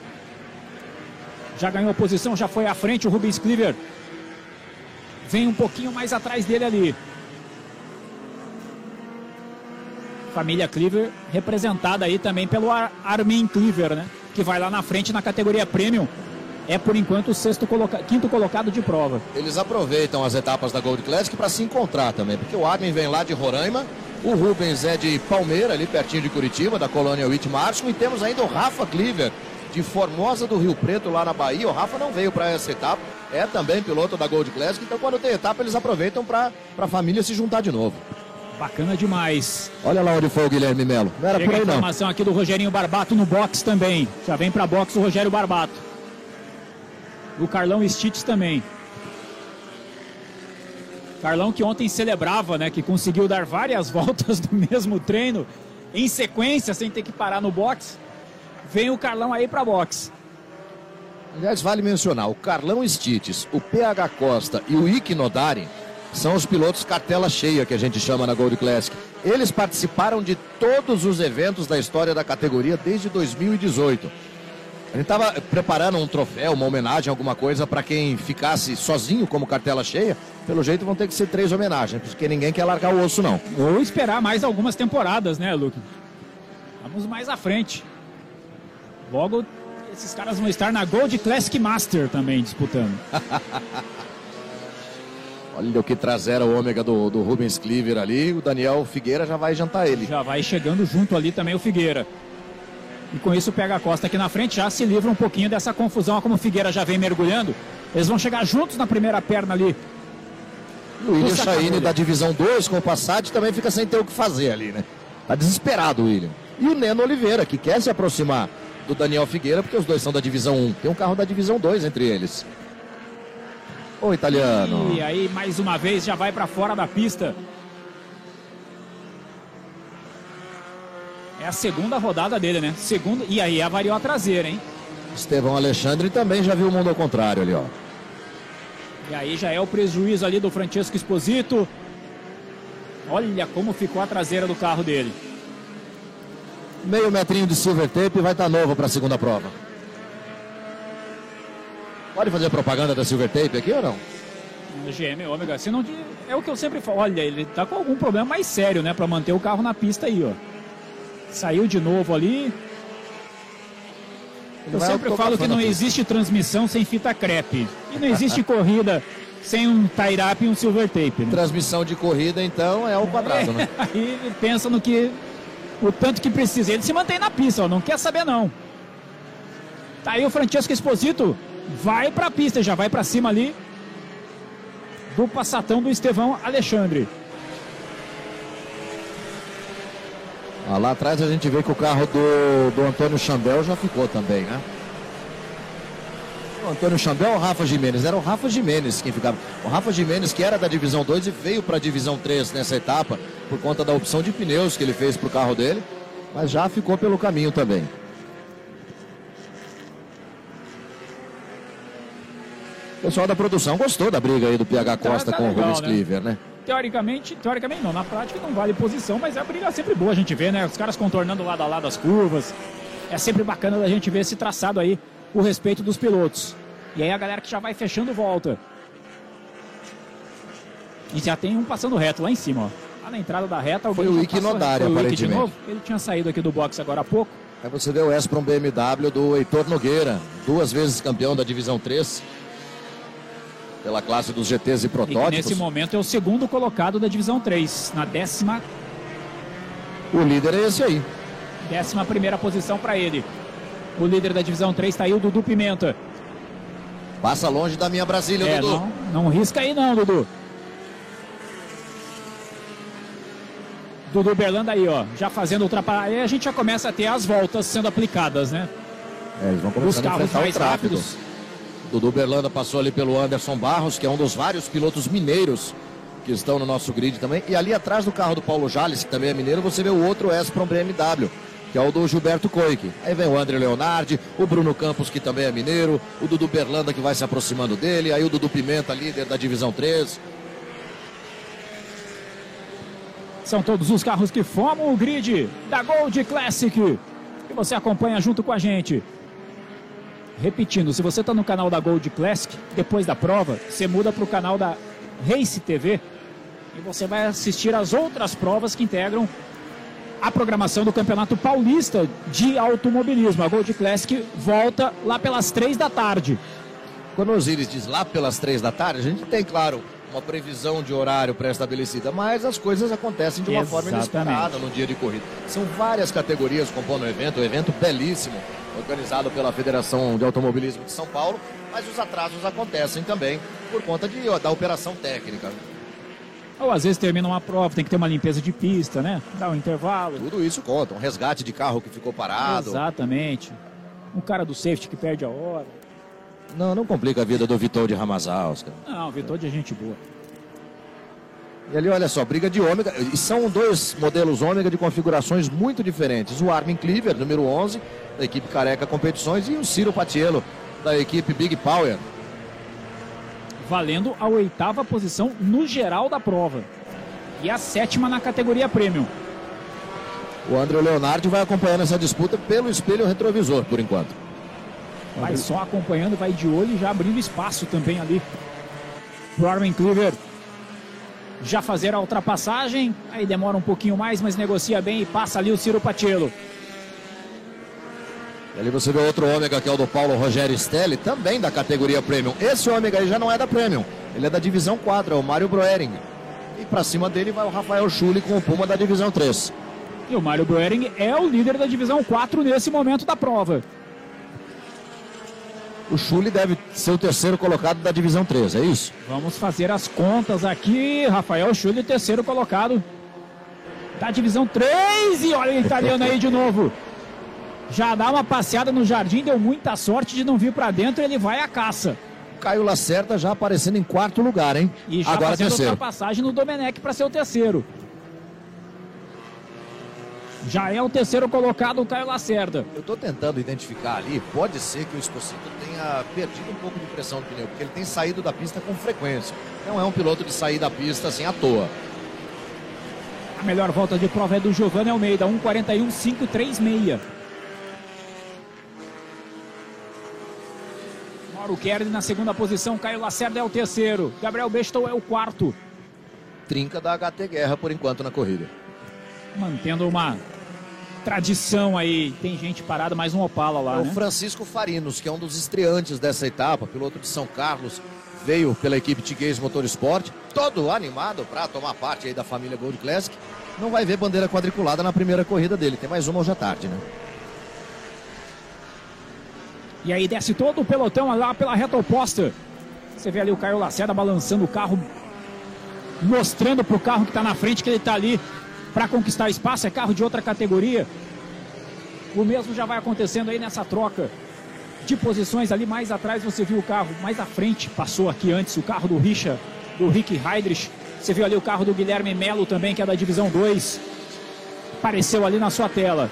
Já ganhou posição, já foi à frente o Rubens Cleaver vem um pouquinho mais atrás dele ali. Família Cleaver representada aí também pelo Ar Armin Cleaver, né? Que vai lá na frente na categoria Premium. É por enquanto o sexto coloca... quinto colocado de prova. Eles aproveitam as etapas da Gold Classic para se encontrar também, porque o Armin vem lá de Roraima, o Rubens é de Palmeira, ali pertinho de Curitiba, da colônia Whitmarshall, e temos ainda o Rafa Cleaver, de Formosa do Rio Preto, lá na Bahia. O Rafa não veio para essa etapa, é também piloto da Gold Classic, então quando tem etapa eles aproveitam para a família se juntar de novo. Bacana demais. Olha lá onde foi o Guilherme Melo. Não era Chega por aí não. informação aqui do Rogerinho Barbato no box também. Já vem para box o Rogério Barbato. O Carlão Stitch também. Carlão que ontem celebrava, né, que conseguiu dar várias voltas do mesmo treino em sequência sem ter que parar no box. Vem o Carlão aí para box. Aliás, vale mencionar, o Carlão Stites, o PH Costa e o Ike Nodari são os pilotos cartela cheia que a gente chama na Gold Classic. Eles participaram de todos os eventos da história da categoria desde 2018. A gente tava preparando um troféu, uma homenagem, alguma coisa para quem ficasse sozinho como cartela cheia. Pelo jeito vão ter que ser três homenagens, porque ninguém quer largar o osso não. Ou esperar mais algumas temporadas, né, Luke? Vamos mais à frente. Logo, esses caras vão estar na Gold Classic Master também disputando. Olha o que trazera o ômega do, do Rubens Cleaver ali. O Daniel Figueira já vai jantar ele. Já vai chegando junto ali também o Figueira. E com isso pega a Costa aqui na frente, já se livra um pouquinho dessa confusão, como o Figueira já vem mergulhando. Eles vão chegar juntos na primeira perna ali. E o William Chaine da divisão 2 com o Passat também fica sem ter o que fazer ali, né? Tá desesperado o William. E o Neno Oliveira, que quer se aproximar do Daniel Figueira, porque os dois são da divisão 1. Tem um carro da divisão 2 entre eles. Ô italiano. E aí, mais uma vez, já vai para fora da pista. É a segunda rodada dele, né? Segunda. E aí avariou a traseira, hein? Estevão Alexandre também já viu o mundo ao contrário ali, ó. E aí já é o prejuízo ali do Francesco Esposito. Olha como ficou a traseira do carro dele. Meio metrinho de silver tape vai estar tá novo para a segunda prova. Pode fazer propaganda da silver tape aqui ou não? GM Ômega, se não é o que eu sempre falo. Olha, ele tá com algum problema mais sério, né, para manter o carro na pista aí, ó. Saiu de novo ali. Eu sempre falo que não existe transmissão sem fita crepe. E não existe corrida sem um tie-up e um silver tape. Né? Transmissão de corrida, então, é ao quadrado, né? Aí pensa no que. O tanto que precisa. Ele se mantém na pista, ó, não quer saber não. Tá aí o Francesco Esposito. Vai pra pista, já vai para cima ali. Do passatão do Estevão Alexandre. Ah, lá atrás a gente vê que o carro do, do Antônio Chambel já ficou também, né? Antônio Chambel ou Rafa Jimenez? Era o Rafa Jimenez quem ficava. O Rafa Jimenez, que era da divisão 2 e veio para a divisão 3 nessa etapa, por conta da opção de pneus que ele fez para o carro dele, mas já ficou pelo caminho também. O pessoal da produção gostou da briga aí do PH tá, Costa tá, tá com legal, o Rubens né? Cleaver, né? teoricamente, teoricamente não, na prática não vale posição, mas é a briga sempre boa a gente vê, né? Os caras contornando lado a lado as curvas. É sempre bacana da gente ver esse traçado aí, o respeito dos pilotos. E aí a galera que já vai fechando volta. E já tem um passando reto lá em cima, ó. Lá na entrada da reta, Foi o Ike Nodari, aparentemente. Ele tinha saído aqui do box agora há pouco. Aí você vê o S-Prom BMW do Heitor Nogueira, duas vezes campeão da divisão 3 pela classe dos GTs e protótipos. E nesse momento é o segundo colocado da divisão 3, na décima. O líder é esse aí. Décima primeira posição para ele. O líder da divisão 3 está aí, o Dudu Pimenta. Passa longe da minha Brasília, é, Dudu. Não, não risca aí não, Dudu. Dudu Berlanda aí, ó, já fazendo ultrapassagem. A gente já começa a ter as voltas sendo aplicadas, né? É, eles vão começar Os carros mais rápidos. Dudu Berlanda passou ali pelo Anderson Barros, que é um dos vários pilotos mineiros que estão no nosso grid também. E ali atrás do carro do Paulo Jales, que também é mineiro, você vê o outro S-Prom BMW, que é o do Gilberto Coic. Aí vem o André Leonardi, o Bruno Campos, que também é mineiro, o Dudu Berlanda, que vai se aproximando dele, aí o Dudu Pimenta, líder da divisão 3. São todos os carros que formam o grid da Gold Classic. Que você acompanha junto com a gente. Repetindo, se você está no canal da Gold Classic, depois da prova, você muda para o canal da Race TV e você vai assistir as outras provas que integram a programação do Campeonato Paulista de Automobilismo. A Gold Classic volta lá pelas três da tarde. Quando o Osiris diz lá pelas três da tarde, a gente tem, claro, uma previsão de horário pré-estabelecida, mas as coisas acontecem de uma Exatamente. forma inesperada no dia de corrida. São várias categorias compondo o evento, um evento belíssimo organizado pela Federação de Automobilismo de São Paulo, mas os atrasos acontecem também por conta de, da operação técnica. Ou às vezes termina uma prova, tem que ter uma limpeza de pista, né? Dá um intervalo. Tudo isso conta, um resgate de carro que ficou parado. Exatamente. Um cara do safety que perde a hora. Não, não complica a vida do Vitor de Ramazauskas. Não, o Vitor de gente boa. E ali, olha só, briga de ômega. E são dois modelos ômega de configurações muito diferentes. O Armin Cleaver, número 11, da equipe Careca Competições, e o Ciro Patiello, da equipe Big Power. Valendo a oitava posição no geral da prova. E a sétima na categoria Premium. O André Leonardo vai acompanhando essa disputa pelo espelho retrovisor, por enquanto. Vai só acompanhando, vai de olho e já abrindo espaço também ali. Pro Armin Cleaver já fazer a ultrapassagem. Aí demora um pouquinho mais, mas negocia bem e passa ali o Ciro Patiello. E ali você vê outro ômega que é o do Paulo Rogério Stelli, também da categoria Premium. Esse ômega aí já não é da Premium, ele é da divisão 4, é o Mário Broering. E para cima dele vai o Rafael Schulli com o Puma da divisão 3. E o Mário Broering é o líder da divisão 4 nesse momento da prova. O Schulli deve ser o terceiro colocado da divisão 3, é isso? Vamos fazer as contas aqui. Rafael Schulli, terceiro colocado da divisão 3. E olha o italiano aí de novo. Já dá uma passeada no jardim, deu muita sorte de não vir para dentro, ele vai à caça. Caio Lacerda já aparecendo em quarto lugar, hein? E já Agora fazendo terceiro. ultrapassagem no Domenech para ser o terceiro. Já é o terceiro colocado o Caio Lacerda. Eu tô tentando identificar ali, pode ser que o Esposito tenha perdido um pouco de pressão do pneu, porque ele tem saído da pista com frequência. Não é um piloto de sair da pista assim à toa. A melhor volta de prova é do Giovanni Almeida, 1:41.536. Mauro Kerry na segunda posição, Caio Lacerda é o terceiro, Gabriel Bestou é o quarto, Trinca da HT Guerra por enquanto na corrida. mantendo uma tradição aí. Tem gente parada, mais um Opala lá, É o né? Francisco Farinos, que é um dos estreantes dessa etapa, piloto de São Carlos, veio pela equipe Tiguez Motorsport, todo animado para tomar parte aí da família Gold Classic. Não vai ver bandeira quadriculada na primeira corrida dele, tem mais uma hoje à tarde, né? E aí desce todo o pelotão lá pela reta oposta. Você vê ali o Caio Lacerda balançando o carro, mostrando pro carro que está na frente que ele está ali para conquistar espaço. É carro de outra categoria. O mesmo já vai acontecendo aí nessa troca de posições ali mais atrás. Você viu o carro mais à frente, passou aqui antes o carro do Richa, do Rick Heidrich. Você viu ali o carro do Guilherme Melo também, que é da divisão 2. Apareceu ali na sua tela.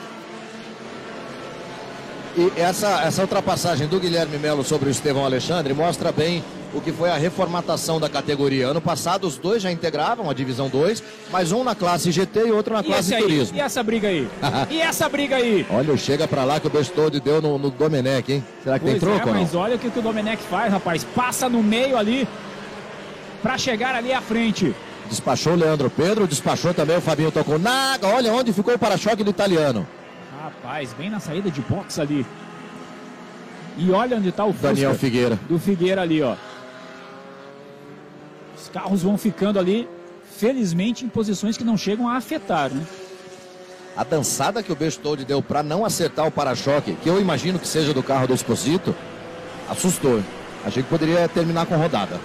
E essa, essa ultrapassagem do Guilherme Melo sobre o Estevão Alexandre mostra bem o que foi a reformatação da categoria. Ano passado os dois já integravam a divisão 2, mas um na classe GT e outro na E, classe aí? turismo. e essa briga aí? e essa briga aí? Olha, o chega pra lá que o Bestode deu no, no Domenech, hein? Será que tem Pois troco é, mas olha o que, que o Domenech faz, rapaz. Passa no meio ali para chegar ali à frente. Despachou o Leandro Pedro, despachou também o Fabinho Tokunaga. Olha onde ficou o para-choque do italiano. Rapaz, bem na saída de box ali. E olha onde está o Fusca Daniel Figueira. do Figueira ali, ó. Os carros vão ficando ali, felizmente, em posições que não chegam a afetar, né? A dançada que o Bestode deu pra não acertar o para-choque, que eu imagino que seja do carro do Esposito, assustou. Achei que poderia terminar com rodada.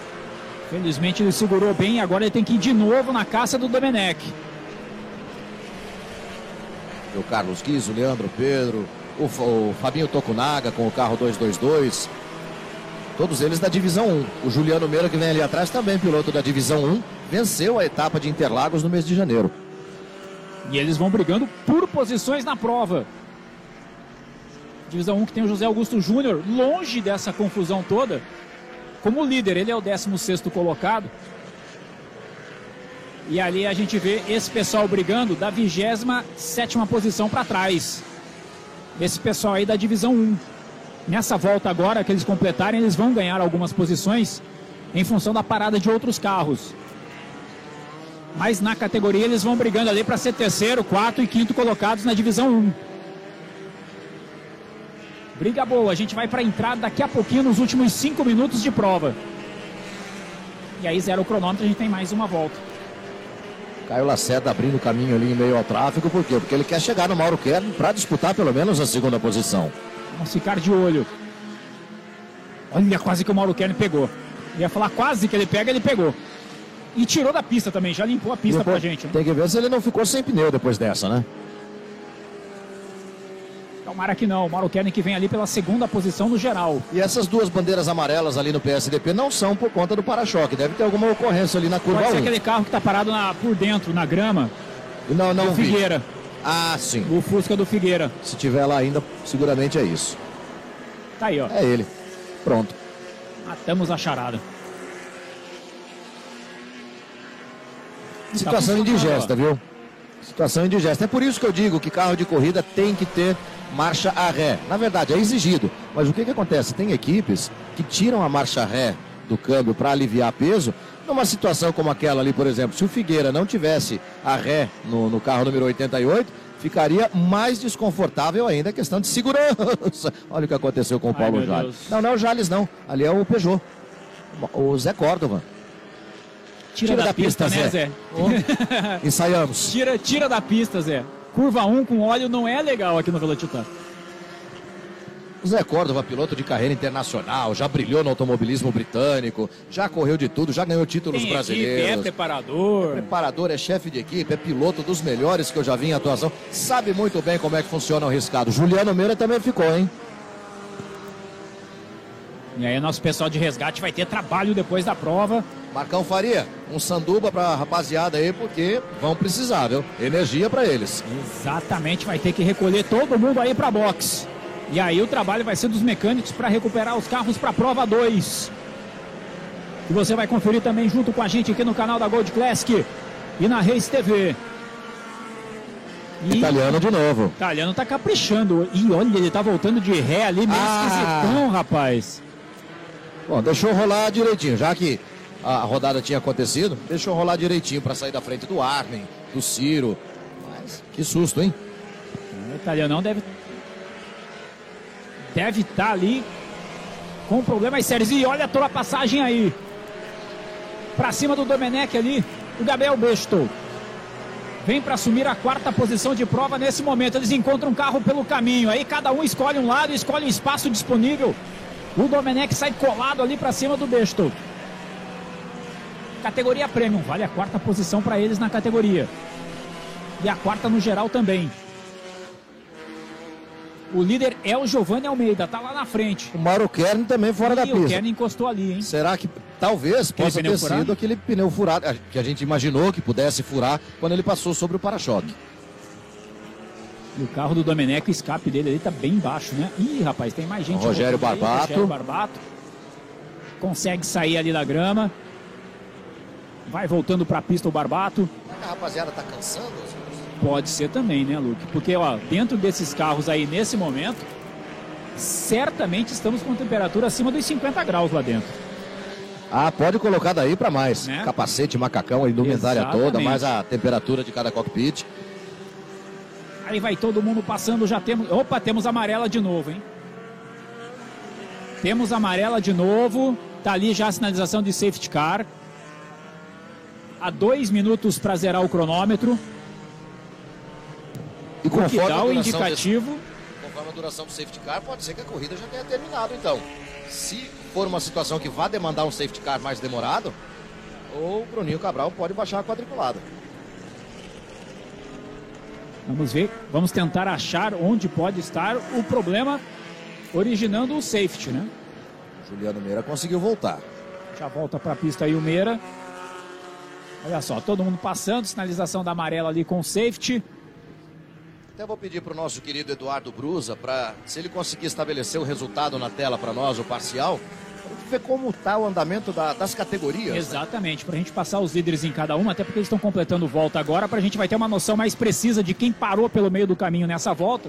Felizmente ele segurou bem e agora ele tem que ir de novo na caça do Domenech. O Carlos Guiz, o Leandro Pedro, o, o Fabinho Tokunaga com o carro 222. Todos eles da divisão 1. O Juliano Meira, que vem ali atrás, também piloto da divisão 1, venceu a etapa de Interlagos no mês de janeiro. E eles vão brigando por posições na prova. Divisão 1 que tem o José Augusto Júnior, longe dessa confusão toda. Como líder, ele é o 16º colocado. E ali a gente vê esse pessoal brigando da 27ª posição para trás. Esse pessoal aí da divisão 1. Nessa volta agora que eles completarem, eles vão ganhar algumas posições em função da parada de outros carros. Mas na categoria eles vão brigando ali para ser terceiro, quarto e quinto colocados na divisão 1. Briga boa, a gente vai para a entrada daqui a pouquinho nos últimos cinco minutos de prova. E aí zero o cronômetro, a gente tem mais uma volta. Caio Lacerda abrindo o caminho ali em meio ao tráfego, por quê? Porque ele quer chegar no Mauro Kern para disputar pelo menos a segunda posição. Vamos ficar de olho. Olha, quase que o Mauro Kern pegou. Ia falar quase que ele pega, ele pegou. E tirou da pista também, já limpou a pista pra gente. né? Tem que ver se ele não ficou sem pneu depois dessa, né? Tomara que não. O Mauro Kern que vem ali pela segunda posição no geral. E essas duas bandeiras amarelas ali no PSDP não são por conta do para-choque. Deve ter alguma ocorrência ali na curva Pode ser 1. aquele carro que tá parado na- por dentro, na grama, Não, não do vi. Figueira. Ah, sim. O Fusca do Figueira. Se tiver lá ainda, seguramente é isso. Tá aí, ó. É ele. Pronto. Matamos a charada. Situação Tá indigesta, ó. viu? Situação indigesta. É por isso que eu digo que carro de corrida tem que ter marcha a ré. Na verdade, é exigido. Mas o que, que acontece? Tem equipes que tiram a marcha ré do câmbio para aliviar peso. Numa situação como aquela ali, por exemplo, se o Figueira não tivesse a ré no, no carro número 88, ficaria mais desconfortável ainda a questão de segurança. Olha o que aconteceu com o Ai, Paulo meu Jales. Deus. Não, não é o Jales, não. Ali é o Peugeot. O Zé Córdova. Tira, da, pista, né, Zé? Ensaiamos. Tira, tira da pista, Zé. Curva 1 com óleo não é legal aqui no Velocitar. O Zé Córdova, piloto de carreira internacional, já brilhou no automobilismo britânico, já correu de tudo, já ganhou títulos Tem equipe, é brasileiros. preparador. Preparador, é chefe de equipe, é piloto dos melhores que eu já vi em atuação. Sabe muito bem como é que funciona o riscado. Juliano Meira também ficou, hein? E aí nosso pessoal de resgate vai ter trabalho depois da prova. Marcão Faria, um sanduba pra rapaziada aí, porque vão precisar, viu? Energia pra eles. Exatamente, vai ter que recolher todo mundo aí para box. E aí o trabalho vai ser dos mecânicos para recuperar os carros para a prova 2. Que você vai conferir também junto com a gente aqui no canal da Gold Classic e na Race TV. E Italiano de novo. italiano tá caprichando. E olha, ele tá voltando de ré ali, meio Ah. esquisitão, rapaz. Bom, deixou rolar direitinho, já que a rodada tinha acontecido, deixou rolar direitinho pra sair da frente do Armin, do Ciro. Mas que susto, hein? O italianão deve deve estar ali com problemas sérios. E olha a passagem aí. Pra cima do Domenech ali, o Gabriel Besto. Vem para assumir a quarta posição de prova nesse momento. Eles encontram um carro pelo caminho. Aí cada um escolhe um lado, escolhe um espaço disponível. O Domenech sai colado ali para cima do Besto. Categoria Premium, vale a quarta posição para eles na categoria. E a quarta no geral também. O líder é o Giovanni Almeida, tá lá na frente. O Mauro Kern também fora da e o pista. Kenny encostou ali, hein? Será que talvez Aquele possa ter furado? sido aquele pneu furado que a gente imaginou que pudesse furar quando ele passou sobre o para-choque? E o carro do Domenech, o escape dele ali tá bem baixo, né? Ih, rapaz, tem mais gente. Rogério voltando aí, Barbato. Rogério Barbato. Consegue sair ali da grama. Vai voltando pra pista o Barbato. A rapaziada tá cansando? Pode ser também, né, Luke? Porque, ó, dentro desses carros aí, nesse momento, certamente estamos com temperatura acima dos 50 graus lá dentro. Ah, pode colocar daí para mais. Né? Capacete, macacão, a indumentária toda, mais a temperatura de cada cockpit. Aí vai todo mundo passando, já temos. Opa, temos amarela de novo, hein? Temos amarela de novo. Tá ali já a sinalização de safety car. Há dois minutos para zerar o cronômetro. E O que dá a o indicativo. desse- conforme a duração do safety car, pode ser que a corrida já tenha terminado, então. Se for uma situação que vá demandar um safety car mais demorado, o Bruninho Cabral pode baixar a quadriculada. Vamos ver, vamos tentar achar onde pode estar o problema originando o safety, né? Juliano Meira conseguiu voltar. Já volta para a pista aí o Meira. Olha só, todo mundo passando, sinalização da amarela ali com o safety. Até vou pedir para o nosso querido Eduardo Brusa, para se ele conseguir estabelecer o resultado na tela para nós, o parcial, ver como está o andamento da- das categorias. né? Exatamente, para a gente passar os líderes em cada uma, até porque eles estão completando volta agora, para a gente vai ter uma noção mais precisa de quem parou pelo meio do caminho nessa volta.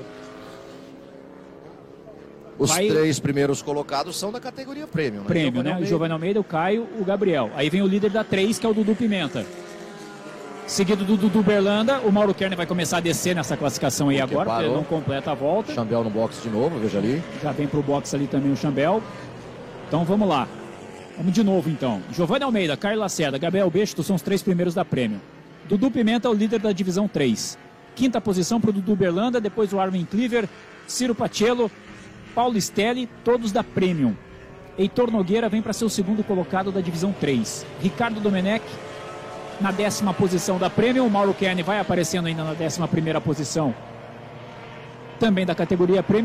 Os Vai- três primeiros colocados são da categoria Premium. Né? Prêmio, né? O Almeida. Giovanni Almeida, o Caio, o Gabriel. Aí vem o líder da 3, que é o Dudu Pimenta. Seguido do Dudu Berlanda, o Mauro Kerner vai começar a descer nessa classificação aí Porque agora, porque ele não completa a volta. Chambel no box de novo, veja ali. Já vem pro box ali também o Chambel. Então vamos lá. Vamos de novo então. Giovanni Almeida, Caio Lacerda, Gabriel Besto são os três primeiros da prêmio. Dudu Pimenta é o líder da divisão 3. Quinta posição para o Dudu Berlanda, depois o Armin Cleaver, Ciro Pacello, Paulo Stelli, todos da Premium. Heitor Nogueira vem para ser o segundo colocado da divisão 3. Ricardo Domenech na décima posição da Premium. Mauro Kern vai aparecendo ainda na décima primeira posição também da categoria Premium.